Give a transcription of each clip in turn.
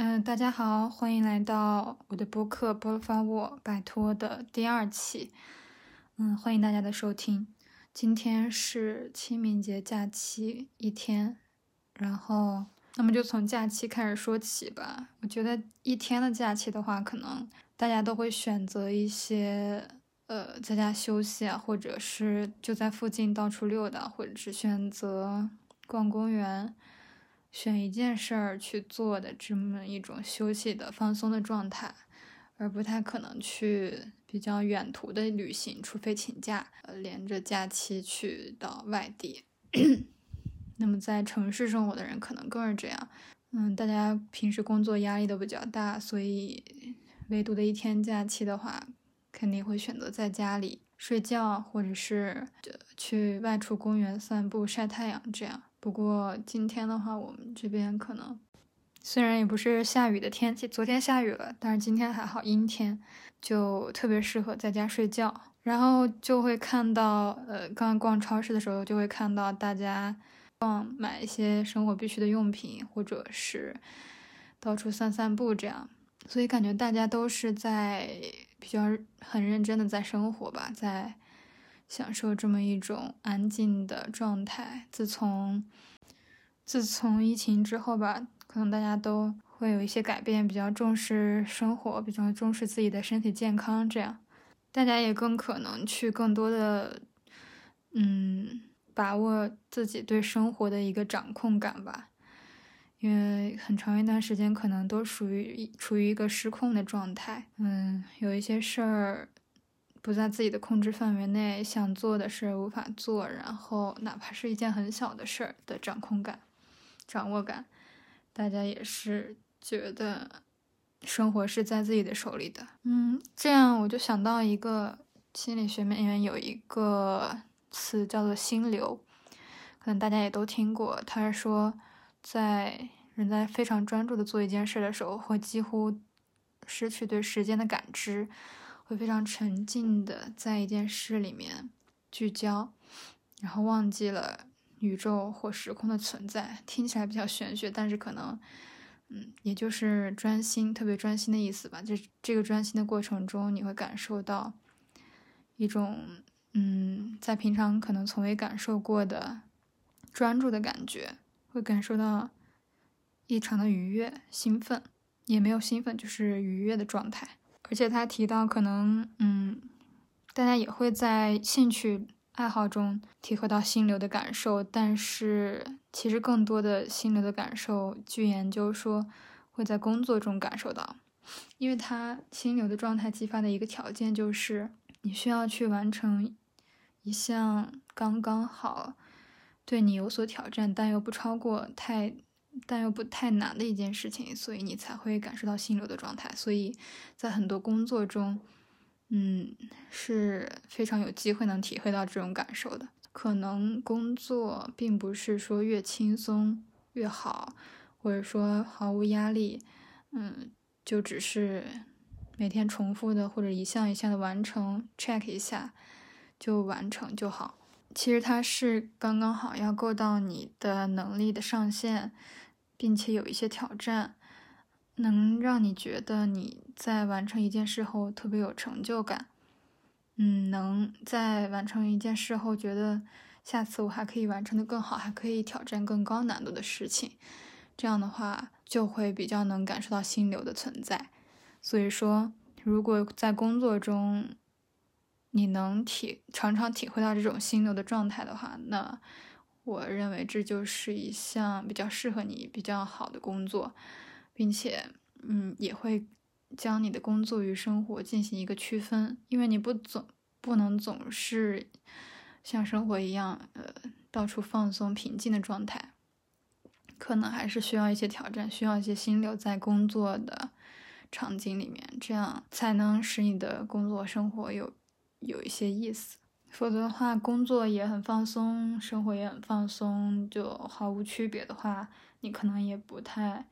嗯，大家好，欢迎来到我的播客《波发沃摆脱》的第二期。嗯，欢迎大家的收听。今天是清明节假期一天，然后那么就从假期开始说起吧。我觉得一天的假期的话，可能大家都会选择一些呃在家休息啊，或者是就在附近到处溜达，或者是选择逛公园。选一件事儿去做的这么一种休息的放松的状态，而不太可能去比较远途的旅行，除非请假，呃，连着假期去到外地。那么在城市生活的人可能更是这样，嗯，大家平时工作压力都比较大，所以唯独的一天假期的话，肯定会选择在家里睡觉，或者是去外出公园散步、晒太阳这样。不过今天的话，我们这边可能虽然也不是下雨的天气，昨天下雨了，但是今天还好，阴天，就特别适合在家睡觉。然后就会看到，呃，刚刚逛超市的时候，就会看到大家逛买一些生活必需的用品，或者是到处散散步这样。所以感觉大家都是在比较很认真的在生活吧，在。享受这么一种安静的状态。自从自从疫情之后吧，可能大家都会有一些改变，比较重视生活，比较重视自己的身体健康。这样，大家也更可能去更多的，嗯，把握自己对生活的一个掌控感吧。因为很长一段时间可能都属于处于一个失控的状态。嗯，有一些事儿。不在自己的控制范围内，想做的事无法做，然后哪怕是一件很小的事儿的掌控感、掌握感，大家也是觉得生活是在自己的手里的。嗯，这样我就想到一个心理学里面有一个词叫做“心流”，可能大家也都听过。他说，在人在非常专注的做一件事的时候，会几乎失去对时间的感知。会非常沉浸的在一件事里面聚焦，然后忘记了宇宙或时空的存在。听起来比较玄学，但是可能，嗯，也就是专心，特别专心的意思吧。这这个专心的过程中，你会感受到一种，嗯，在平常可能从未感受过的专注的感觉，会感受到异常的愉悦、兴奋，也没有兴奋，就是愉悦的状态。而且他提到，可能，嗯，大家也会在兴趣爱好中体会到心流的感受，但是其实更多的心流的感受，据研究说会在工作中感受到，因为他心流的状态激发的一个条件就是你需要去完成一项刚刚好对你有所挑战，但又不超过太。但又不太难的一件事情，所以你才会感受到心流的状态。所以在很多工作中，嗯，是非常有机会能体会到这种感受的。可能工作并不是说越轻松越好，或者说毫无压力，嗯，就只是每天重复的或者一项一项的完成，check 一下就完成就好。其实它是刚刚好要够到你的能力的上限。并且有一些挑战，能让你觉得你在完成一件事后特别有成就感。嗯，能在完成一件事后觉得下次我还可以完成的更好，还可以挑战更高难度的事情。这样的话就会比较能感受到心流的存在。所以说，如果在工作中你能体常常体会到这种心流的状态的话，那。我认为这就是一项比较适合你、比较好的工作，并且，嗯，也会将你的工作与生活进行一个区分，因为你不总不能总是像生活一样，呃，到处放松、平静的状态，可能还是需要一些挑战，需要一些心留在工作的场景里面，这样才能使你的工作生活有有一些意思。否则的话，工作也很放松，生活也很放松，就毫无区别的话，你可能也不太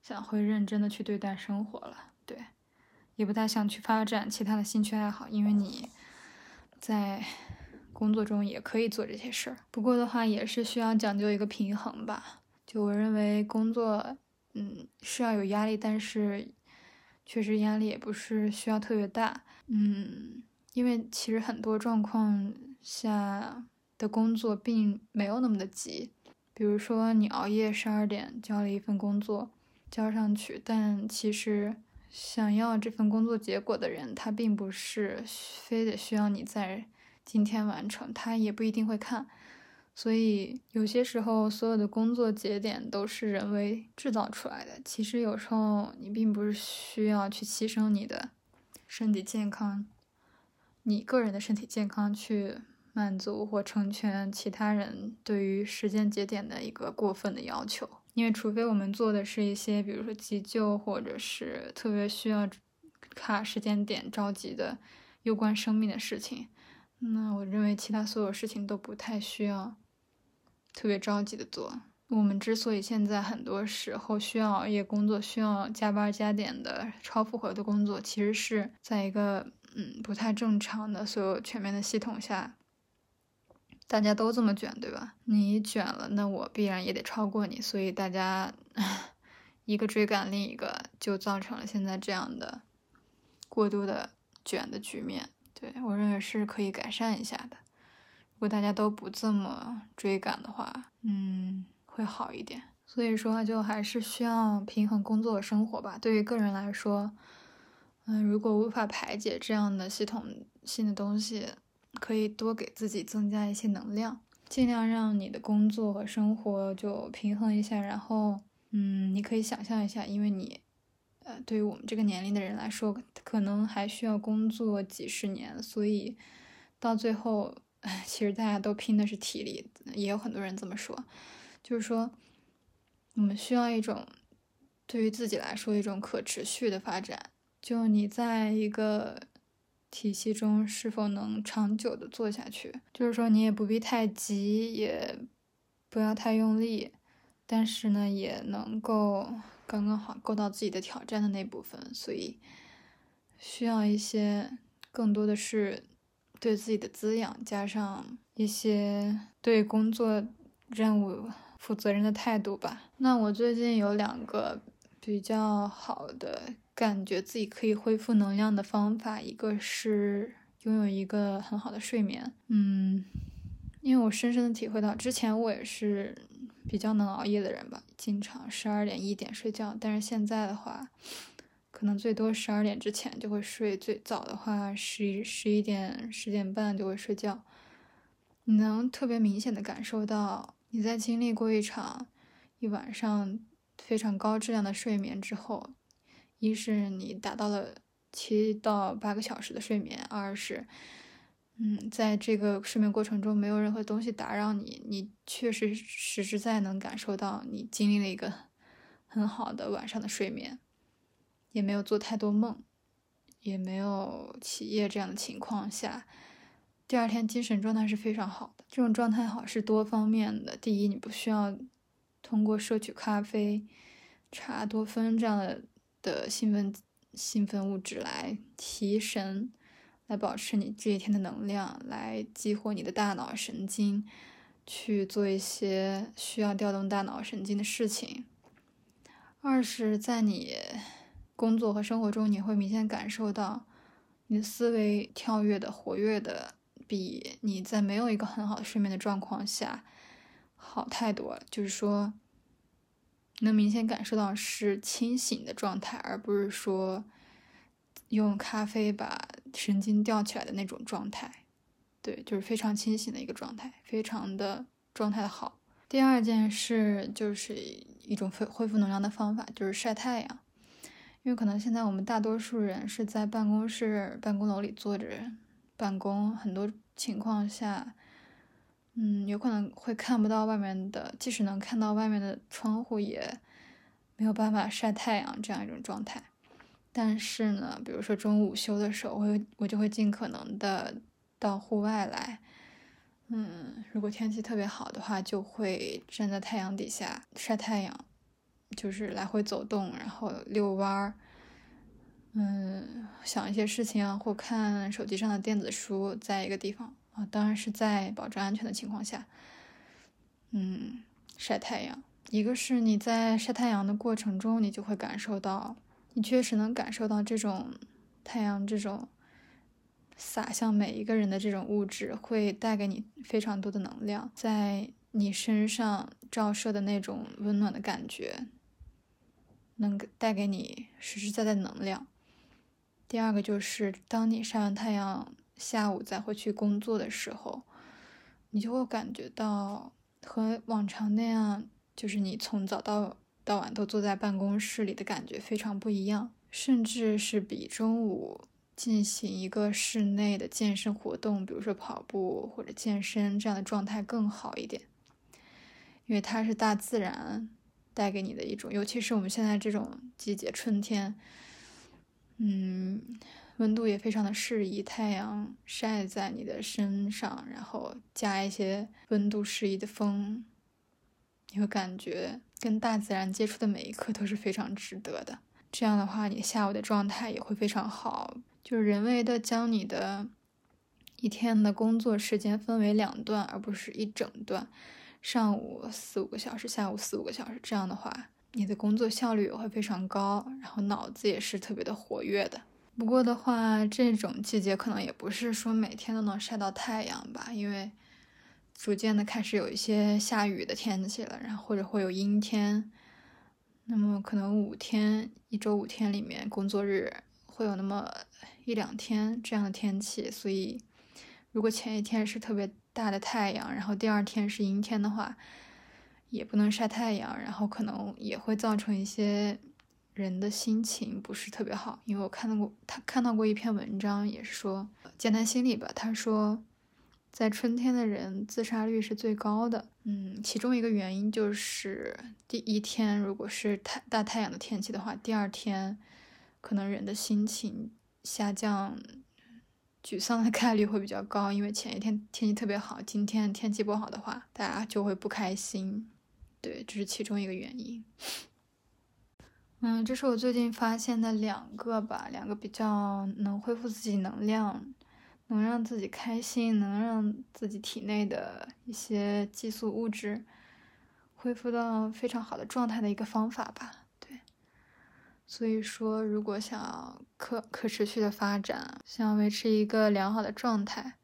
想会认真的去对待生活了，对，也不太想去发展其他的兴趣爱好，因为你在工作中也可以做这些事儿。不过的话，也是需要讲究一个平衡吧。就我认为，工作嗯，是要有压力，但是确实压力也不是需要特别大。嗯，因为其实很多状况下的工作并没有那么的急，比如说你熬夜十二点交了一份工作交上去，但其实想要这份工作结果的人，他并不是非得需要你在今天完成，他也不一定会看。所以有些时候，所有的工作节点都是人为制造出来的。其实有时候你并不是需要去牺牲你的身体健康，你个人的身体健康去满足或成全其他人对于时间节点的一个过分的要求。因为除非我们做的是一些，比如说急救，或者是特别需要卡时间点、着急的、攸关生命的事情，那我认为其他所有事情都不太需要。特别着急的做。我们之所以现在很多时候需要熬夜工作、需要加班加点的超负荷的工作，其实是在一个嗯不太正常的所有全面的系统下，大家都这么卷，对吧？你卷了，那我必然也得超过你，所以大家 一个追赶另一个，就造成了现在这样的过度的卷的局面。对我认为是可以改善一下的。如果大家都不这么追赶的话，嗯，会好一点。所以说，就还是需要平衡工作生活吧。对于个人来说，嗯，如果无法排解这样的系统性的东西，可以多给自己增加一些能量，尽量让你的工作和生活就平衡一下。然后，嗯，你可以想象一下，因为你，呃，对于我们这个年龄的人来说，可能还需要工作几十年，所以到最后。唉，其实大家都拼的是体力，也有很多人这么说，就是说，我们需要一种对于自己来说一种可持续的发展。就你在一个体系中是否能长久的做下去？就是说，你也不必太急，也不要太用力，但是呢，也能够刚刚好够到自己的挑战的那部分。所以，需要一些更多的是。对自己的滋养，加上一些对工作任务负责任的态度吧。那我最近有两个比较好的感觉自己可以恢复能量的方法，一个是拥有一个很好的睡眠。嗯，因为我深深的体会到，之前我也是比较能熬夜的人吧，经常十二点一点睡觉，但是现在的话。可能最多十二点之前就会睡，最早的话十一十一点十点半就会睡觉。你能特别明显的感受到，你在经历过一场一晚上非常高质量的睡眠之后，一是你达到了七到八个小时的睡眠，二是，嗯，在这个睡眠过程中没有任何东西打扰你，你确实实实在能感受到你经历了一个很好的晚上的睡眠。也没有做太多梦，也没有起夜这样的情况下，第二天精神状态是非常好的。这种状态好是多方面的。第一，你不需要通过摄取咖啡、茶多酚这样的的兴奋兴奋物质来提神，来保持你这一天的能量，来激活你的大脑神经，去做一些需要调动大脑神经的事情。二是，在你。工作和生活中，你会明显感受到你的思维跳跃的、活跃的，比你在没有一个很好的睡眠的状况下好太多了。就是说，能明显感受到是清醒的状态，而不是说用咖啡把神经吊起来的那种状态。对，就是非常清醒的一个状态，非常的状态的好。第二件事就是一种恢恢复能量的方法，就是晒太阳。因为可能现在我们大多数人是在办公室、办公楼里坐着办公，很多情况下，嗯，有可能会看不到外面的，即使能看到外面的窗户，也没有办法晒太阳这样一种状态。但是呢，比如说中午午休的时候，我我就会尽可能的到户外来，嗯，如果天气特别好的话，就会站在太阳底下晒太阳。就是来回走动，然后遛弯儿，嗯，想一些事情啊，或看手机上的电子书，在一个地方啊，当然是在保证安全的情况下，嗯，晒太阳，一个是你在晒太阳的过程中，你就会感受到，你确实能感受到这种太阳这种洒向每一个人的这种物质，会带给你非常多的能量，在你身上照射的那种温暖的感觉，能带给你实实在在能量。第二个就是，当你晒完太阳，下午再回去工作的时候，你就会感觉到和往常那样。就是你从早到到晚都坐在办公室里的感觉非常不一样，甚至是比中午进行一个室内的健身活动，比如说跑步或者健身这样的状态更好一点，因为它是大自然带给你的一种，尤其是我们现在这种季节，春天，嗯，温度也非常的适宜，太阳晒在你的身上，然后加一些温度适宜的风。你会感觉跟大自然接触的每一刻都是非常值得的。这样的话，你下午的状态也会非常好。就是人为的将你的一天的工作时间分为两段，而不是一整段。上午四五个小时，下午四五个小时。这样的话，你的工作效率也会非常高，然后脑子也是特别的活跃的。不过的话，这种季节可能也不是说每天都能晒到太阳吧，因为。逐渐的开始有一些下雨的天气了，然后或者会有阴天，那么可能五天一周五天里面工作日会有那么一两天这样的天气，所以如果前一天是特别大的太阳，然后第二天是阴天的话，也不能晒太阳，然后可能也会造成一些人的心情不是特别好。因为我看到过他看到过一篇文章，也是说简单心理吧，他说。在春天的人自杀率是最高的，嗯，其中一个原因就是第一天如果是太大太阳的天气的话，第二天可能人的心情下降、沮丧的概率会比较高，因为前一天天气特别好，今天天气不好的话，大家就会不开心，对，这是其中一个原因。嗯，这是我最近发现的两个吧，两个比较能恢复自己能量。能让自己开心，能让自己体内的一些激素物质恢复到非常好的状态的一个方法吧。对，所以说，如果想要可可持续的发展，想要维持一个良好的状态，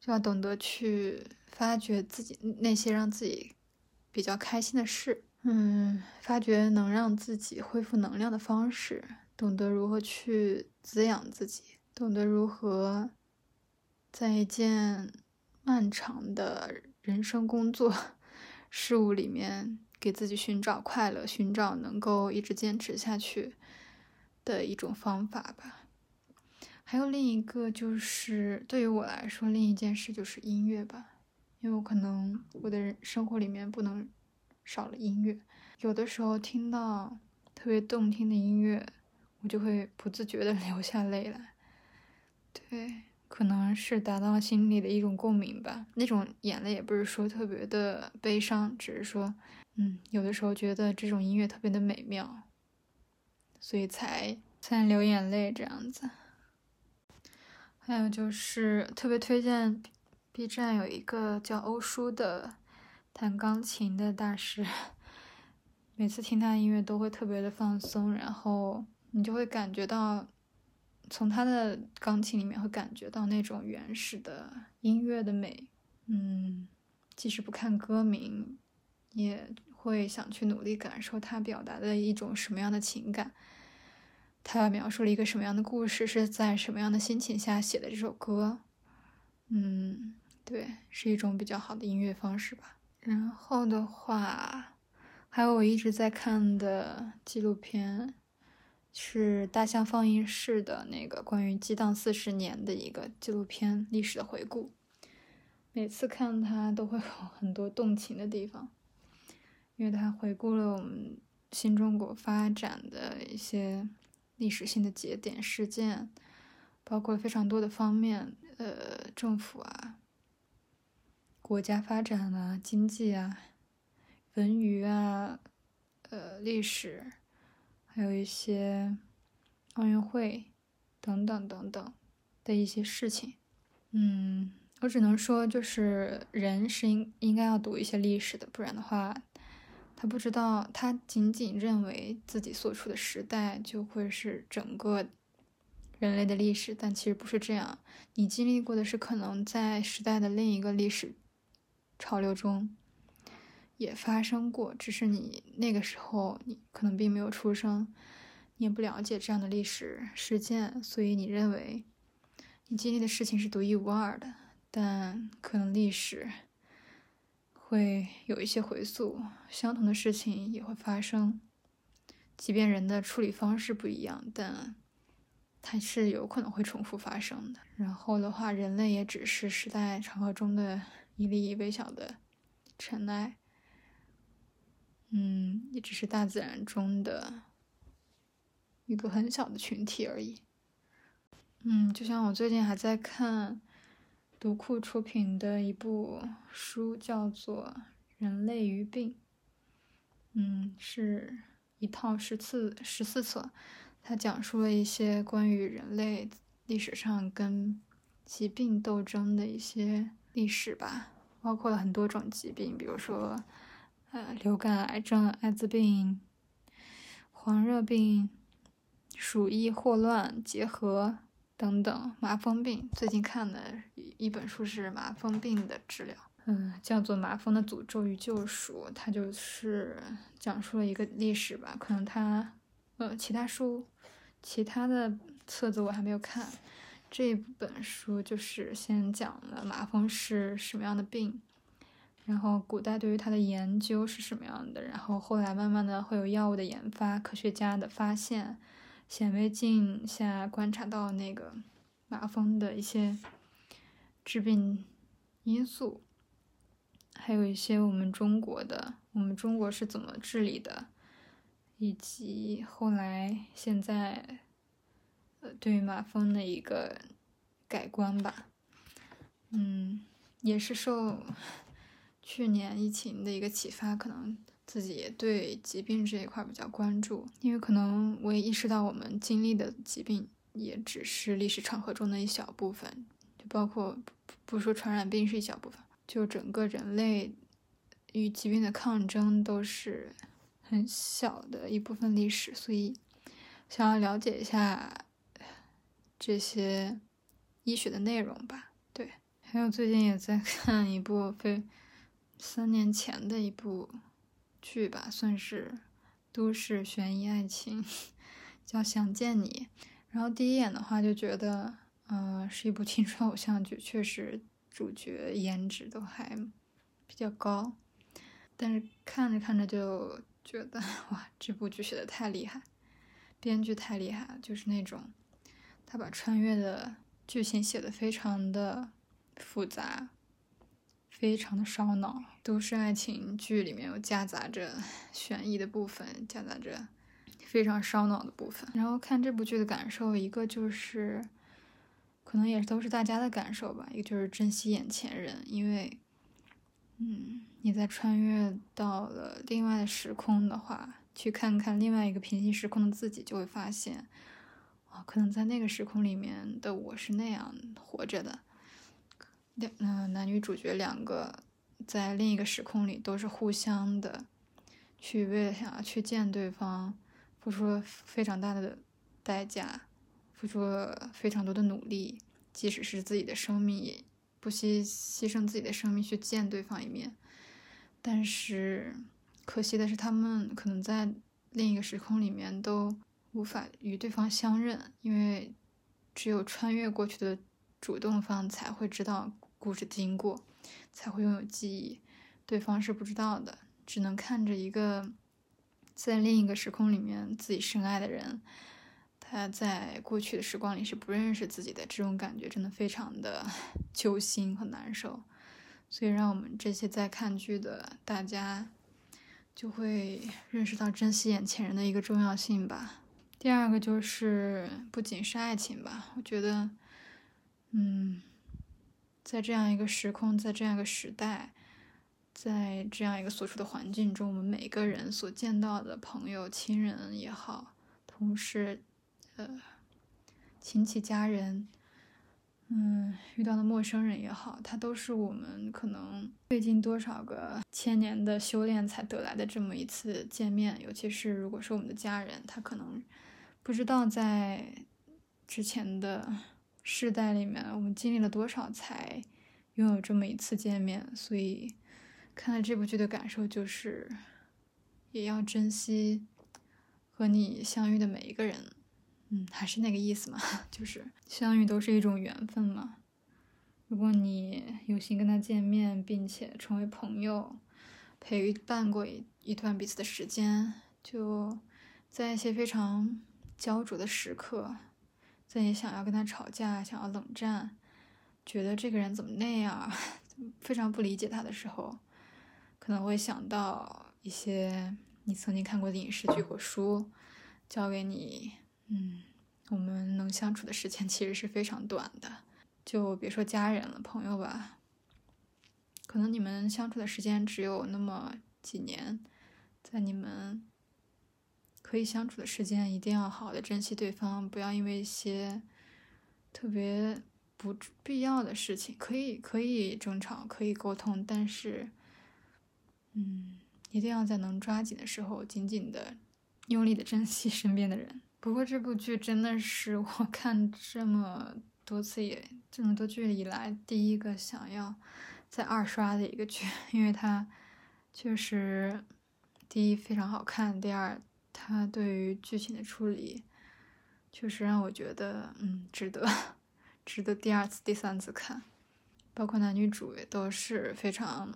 就要懂得去发掘自己那些让自己比较开心的事。嗯，发掘能让自己恢复能量的方式，懂得如何去滋养自己，懂得如何。在一件漫长的人生工作事物里面，给自己寻找快乐，寻找能够一直坚持下去的一种方法吧。还有另一个，就是对于我来说，另一件事就是音乐吧。因为我可能我的人生活里面不能少了音乐，有的时候听到特别动听的音乐，我就会不自觉的 流下泪来。对。可能是达到了心里的一种共鸣吧，那种眼泪也不是说特别的悲伤，只是说，嗯，有的时候觉得这种音乐特别的美妙，所以才才流眼泪这样子。还有就是特别推荐 B 站有一个叫欧叔的弹钢琴的大师，每次听他的音乐都会特别的放松，然后你就会感觉到。从他的钢琴里面会感觉到那种原始的音乐的美，嗯，即使不看歌名，也会想去努力感受他表达的一种什么样的情感，他描述了一个什么样的故事，是在什么样的心情下写的这首歌，嗯，对，是一种比较好的音乐方式吧。然后的话，还有我一直在看的纪录片。是大象放映室的那个关于激荡四十年的一个纪录片历史的回顾，每次看它都会有 很多动情的地方，因为它回顾了我们新中国发展的一些历史性的节点事件，包括非常多的方面，呃，政府啊，国家发展啊，经济啊，文娱啊，呃，历史。还有一些奥运会等等等等的一些事情，嗯，我只能说，就是人是应应该要读一些历史的，不然的话，他不知道，他仅仅认为自己所处的时代就会是整个人类的历史，但其实不是这样。你经历过的是可能在时代的另一个历史潮流中也发生过，只是你那个时候你可能并没有出生，你也不了解这样的历史事件，所以你认为你经历的事情是独一无二的。但可能历史。会有一些回溯，相同的事情也会发生，即便人的处理方式不一样，但它是有可能会重复发生的。然后的话，人类也只是时代长河中的一粒微小的尘埃，嗯，也只是大自然中的一个很小的群体而已。嗯，就像我最近还在看。读库出品的一部书叫做《人类与病》，嗯，是一套十四十四册，它讲述了一些关于人类历史上跟疾病斗争的一些历史吧，包括了很多种疾病，比如说，呃，流感、癌症、艾滋病、黄热病、鼠疫、霍乱结核。等等，麻风病最近看的一本书是麻风病的治疗，嗯，叫做《麻风的诅咒与救赎》，它就是讲述了一个历史吧。可能它，呃，其他书、其他的册子我还没有看，这本书就是先讲了麻风是什么样的病，然后古代对于它的研究是什么样的，然后后来慢慢的会有药物的研发，科学家的发现。显微镜下观察到那个麻风的一些致病因素，还有一些我们中国的，我们中国是怎么治理的，以及后来现在对于麻风的一个改观吧，嗯，也是受去年疫情的一个启发，可能。自己也对疾病这一块比较关注，因为可能我也意识到，我们经历的疾病也只是历史长河中的一小部分，就包括不说传染病是一小部分，就整个人类与疾病的抗争都是很小的一部分历史，所以想要了解一下这些医学的内容吧。对，还有最近也在 看一部非三年前的一部。剧吧，算是都市悬疑爱情，叫《想见你》。然后第一眼的话就觉得，嗯，是一部青春偶像剧，确实主角颜值都还比较高。但是看着看着就觉得，哇，这部剧写的太厉害，编剧太厉害了，就是那种他把穿越的剧情写的非常的复杂。非常的烧脑，都市爱情剧里面有夹杂着悬疑的部分，夹杂着非常烧脑的部分。然后看这部剧的感受，一个就是，可能也都是大家的感受吧。一个就是珍惜眼前人，因为，嗯，你在穿越到了另外的时空的话，去看看另外一个平行时空的自己，就会发现，啊，可能在那个时空里面的我是那样活着的。两嗯，男女主角两个在另一个时空里都是互相的，去为了想要去见对方，付出了非常大的代价，付出了非常多的努力，即使是自己的生命不惜牺牲自己的生命去见对方一面。但是可惜的是，他们可能在另一个时空里面都无法与对方相认，因为只有穿越过去的主动方才会知道。故事经过才会拥有记忆，对方是不知道的，只能看着一个在另一个时空里面自己深爱的人，他在过去的时光里是不认识自己的，这种感觉真的非常的 揪心和难受，所以让我们这些在看剧的大家就会认识到珍惜眼前人的一个重要性吧。第二个就是不仅是爱情吧，我觉得，嗯。在这样一个时空，在这样一个时代，在这样一个所处的环境中，我们每个人所见到的朋友、亲人也好，同事、呃，亲戚、家人，嗯，遇到的陌生人也好，他都是我们可能最近多少个千年的修炼才得来的这么一次见面。尤其是如果是我们的家人，他可能不知道在之前的世代里面，我们经历了多少才拥有这么一次见面。所以看了这部剧的感受就是，也要珍惜和你相遇的每一个人。嗯，还是那个意思嘛，就是相遇都是一种缘分嘛。如果你有幸跟他见面，并且成为朋友，陪伴过一一段彼此的时间，就在一些非常焦灼的时刻，在你想要跟他吵架、想要冷战，觉得这个人怎么那样，非常不理解他的时候，可能会想到一些你曾经看过的影视剧或书，教给你。嗯，我们能相处的时间其实是非常短的，就别说家人了，朋友吧，可能你们相处的时间只有那么几年，在你们可以相处的时间，一定要好好的珍惜对方，不要因为一些特别不必要的事情，可以可以争吵，可以沟通，但是，嗯，一定要在能抓紧的时候，紧紧的、用力的珍惜身边的人。不过这部剧真的是我看这么多次也这么多剧以来第一个想要再二刷的一个剧，因为它确实第一非常好看，第二他对于剧情的处理确实让我觉得嗯值得 值得第二次第三次看，包括男女主也都是非常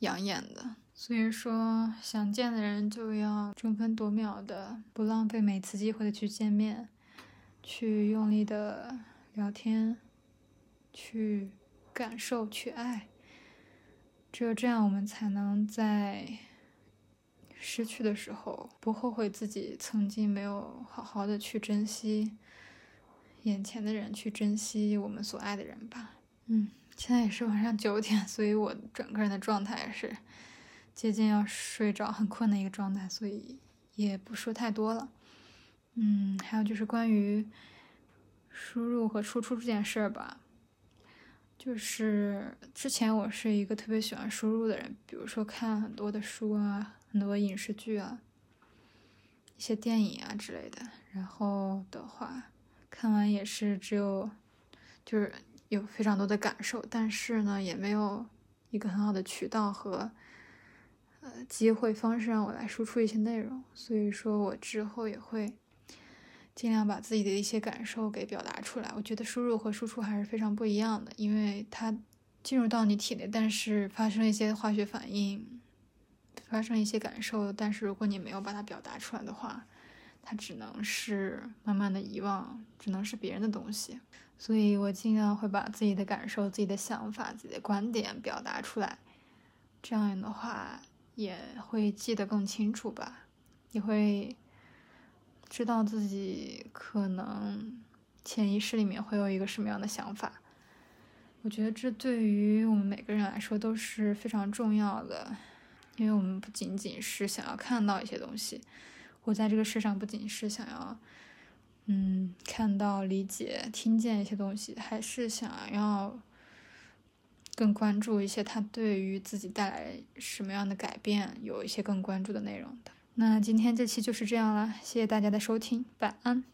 养眼的。所以说，想见的人就要争分夺秒的，不浪费每次机会的去见面，去用力的聊天，去感受，去爱。只有这样，我们才能在失去的时候不后悔自己曾经没有好好的去珍惜眼前的人，去珍惜我们所爱的人吧。嗯，现在也是晚上九点，所以我整个人的状态是。接近要睡着、很困的一个状态，所以也不说太多了。嗯，还有就是关于输入和输出这件事儿吧，就是之前我是一个特别喜欢输入的人，比如说看很多的书啊、很多影视剧啊、一些电影啊之类的。然后的话，看完也是只有就是有非常多的感受，但是呢，也没有一个很好的渠道和呃。机会方式让我来输出一些内容，所以说我之后也会尽量把自己的一些感受给表达出来。我觉得输入和输出还是非常不一样的，因为它进入到你体内，但是发生一些化学反应，发生一些感受，但是如果你没有把它表达出来的话，它只能是慢慢的遗忘，只能是别人的东西。所以我尽量会把自己的感受、自己的想法、自己的观点表达出来，这样的话。也会记得更清楚吧，也会知道自己可能潜意识里面会有一个什么样的想法。我觉得这对于我们每个人来说都是非常重要的，因为我们不仅仅是想要看到一些东西，活在这个世上不仅是想要，嗯，看到、理解、听见一些东西，还是想要。更关注一些他对于自己带来什么样的改变，有一些更关注的内容的。那今天这期就是这样了，谢谢大家的收听，晚安。